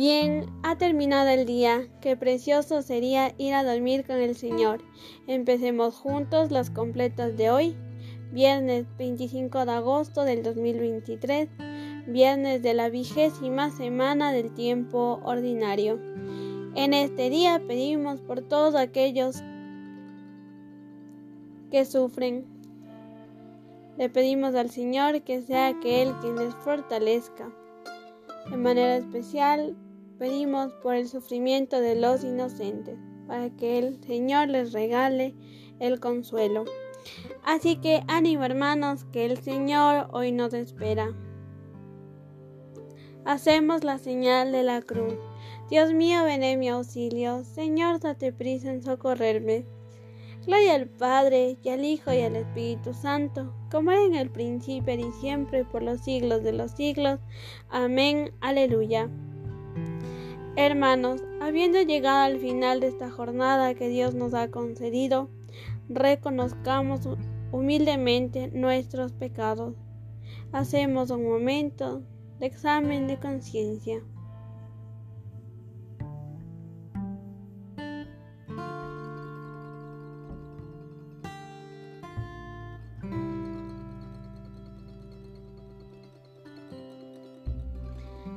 Bien, ha terminado el día. Qué precioso sería ir a dormir con el Señor. Empecemos juntos las completas de hoy. Viernes 25 de agosto del 2023. Viernes de la vigésima semana del tiempo ordinario. En este día pedimos por todos aquellos que sufren. Le pedimos al Señor que sea aquel quien les fortalezca de manera especial, pedimos por el sufrimiento de los inocentes, para que el Señor les regale el consuelo. Así que ánimo hermanos, que el Señor hoy nos espera. Hacemos la señal de la cruz. Dios mío, ven en mi auxilio. Señor, date prisa en socorrerme. Gloria al Padre, y al Hijo, y al Espíritu Santo, como era en el principio y siempre, por los siglos de los siglos. Amén. Aleluya. Hermanos, habiendo llegado al final de esta jornada que Dios nos ha concedido, reconozcamos humildemente nuestros pecados. Hacemos un momento de examen de conciencia.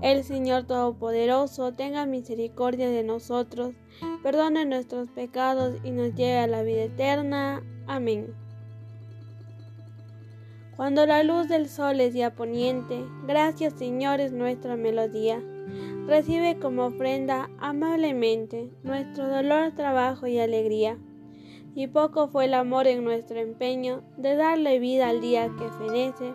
El Señor Todopoderoso tenga misericordia de nosotros, perdone nuestros pecados y nos lleve a la vida eterna. Amén. Cuando la luz del sol es ya poniente, gracias Señor es nuestra melodía. Recibe como ofrenda amablemente nuestro dolor, trabajo y alegría. Y poco fue el amor en nuestro empeño de darle vida al día que fenece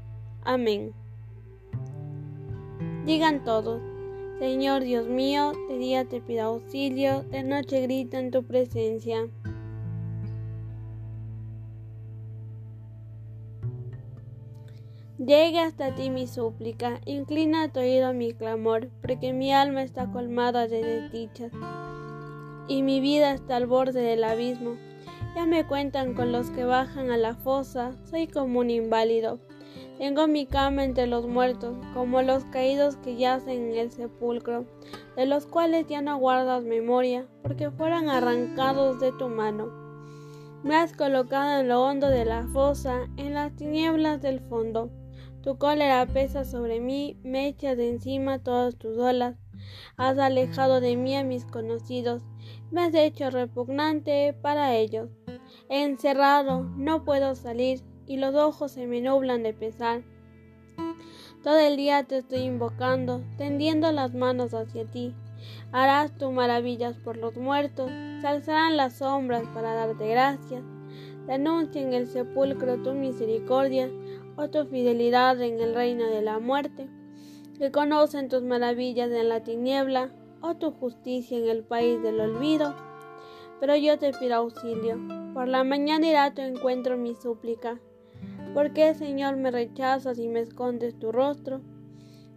Amén. Digan todos, Señor Dios mío, de día te pido auxilio, de noche grita en tu presencia. Llegue hasta ti mi súplica, inclina tu oído a mi clamor, porque mi alma está colmada de desdichas y mi vida está al borde del abismo. Ya me cuentan con los que bajan a la fosa, soy como un inválido tengo mi cama entre los muertos, como los caídos que yacen en el sepulcro, de los cuales ya no guardas memoria, porque fueron arrancados de tu mano. Me has colocado en lo hondo de la fosa, en las tinieblas del fondo. Tu cólera pesa sobre mí, me echas de encima todas tus olas. Has alejado de mí a mis conocidos, me has hecho repugnante para ellos. encerrado, no puedo salir, y los ojos se me nublan de pesar. Todo el día te estoy invocando, tendiendo las manos hacia ti. Harás tus maravillas por los muertos, se alzarán las sombras para darte gracias. Denuncia en el sepulcro tu misericordia o tu fidelidad en el reino de la muerte. Que conocen tus maravillas en la tiniebla o tu justicia en el país del olvido. Pero yo te pido auxilio. Por la mañana irá tu encuentro mi súplica. ¿Por qué, Señor, me rechazas y me escondes tu rostro?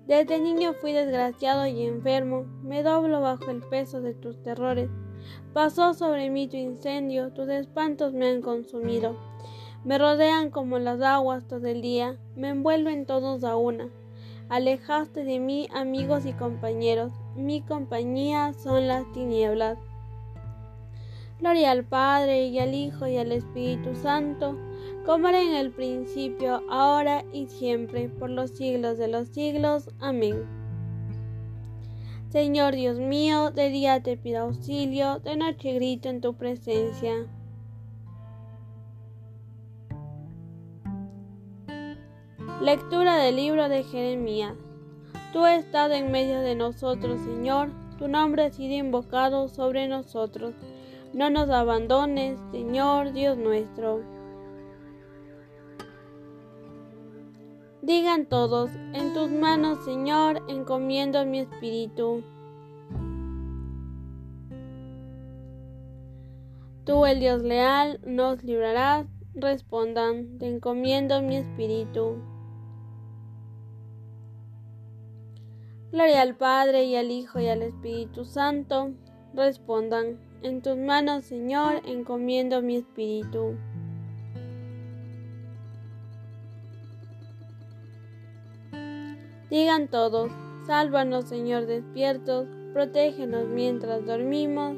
Desde niño fui desgraciado y enfermo, me doblo bajo el peso de tus terrores. Pasó sobre mí tu incendio, tus espantos me han consumido. Me rodean como las aguas todo el día, me envuelven todos a una. Alejaste de mí amigos y compañeros, mi compañía son las tinieblas. Gloria al Padre y al Hijo y al Espíritu Santo como era en el principio, ahora y siempre, por los siglos de los siglos. Amén. Señor Dios mío, de día te pido auxilio, de noche grito en tu presencia. Lectura del libro de Jeremías. Tú estado en medio de nosotros, Señor, tu nombre ha sido invocado sobre nosotros. No nos abandones, Señor Dios nuestro. Digan todos, en tus manos, Señor, encomiendo mi espíritu. Tú, el Dios leal, nos librarás. Respondan, te encomiendo mi espíritu. Gloria al Padre y al Hijo y al Espíritu Santo. Respondan, en tus manos, Señor, encomiendo mi espíritu. Digan todos, sálvanos Señor despiertos, protégenos mientras dormimos,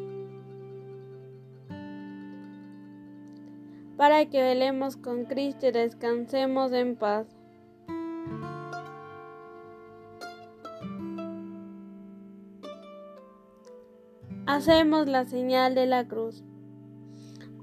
para que velemos con Cristo y descansemos en paz. Hacemos la señal de la cruz.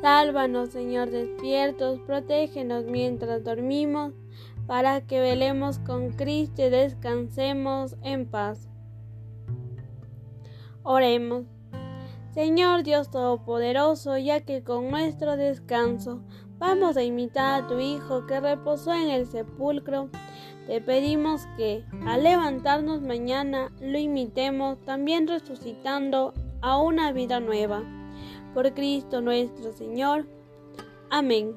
Sálvanos, Señor, despiertos, protégenos mientras dormimos, para que velemos con Cristo y descansemos en paz. Oremos. Señor Dios Todopoderoso, ya que con nuestro descanso vamos a imitar a tu Hijo que reposó en el sepulcro, te pedimos que, al levantarnos mañana, lo imitemos también resucitando a una vida nueva por Cristo nuestro Señor. Amén.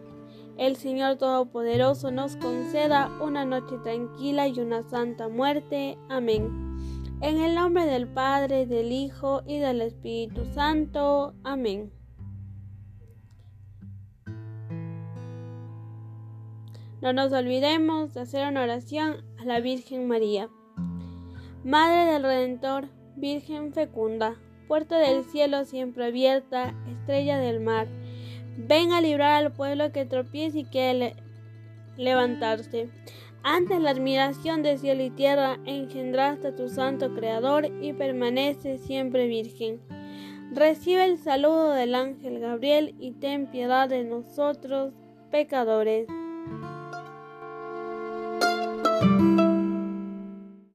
El Señor Todopoderoso nos conceda una noche tranquila y una santa muerte. Amén. En el nombre del Padre, del Hijo y del Espíritu Santo. Amén. No nos olvidemos de hacer una oración a la Virgen María. Madre del Redentor, Virgen fecunda puerta del cielo siempre abierta, estrella del mar. Ven a librar al pueblo que tropiece y quiere levantarse. Ante la admiración de cielo y tierra, engendraste a tu santo Creador y permanece siempre virgen. Recibe el saludo del ángel Gabriel y ten piedad de nosotros, pecadores.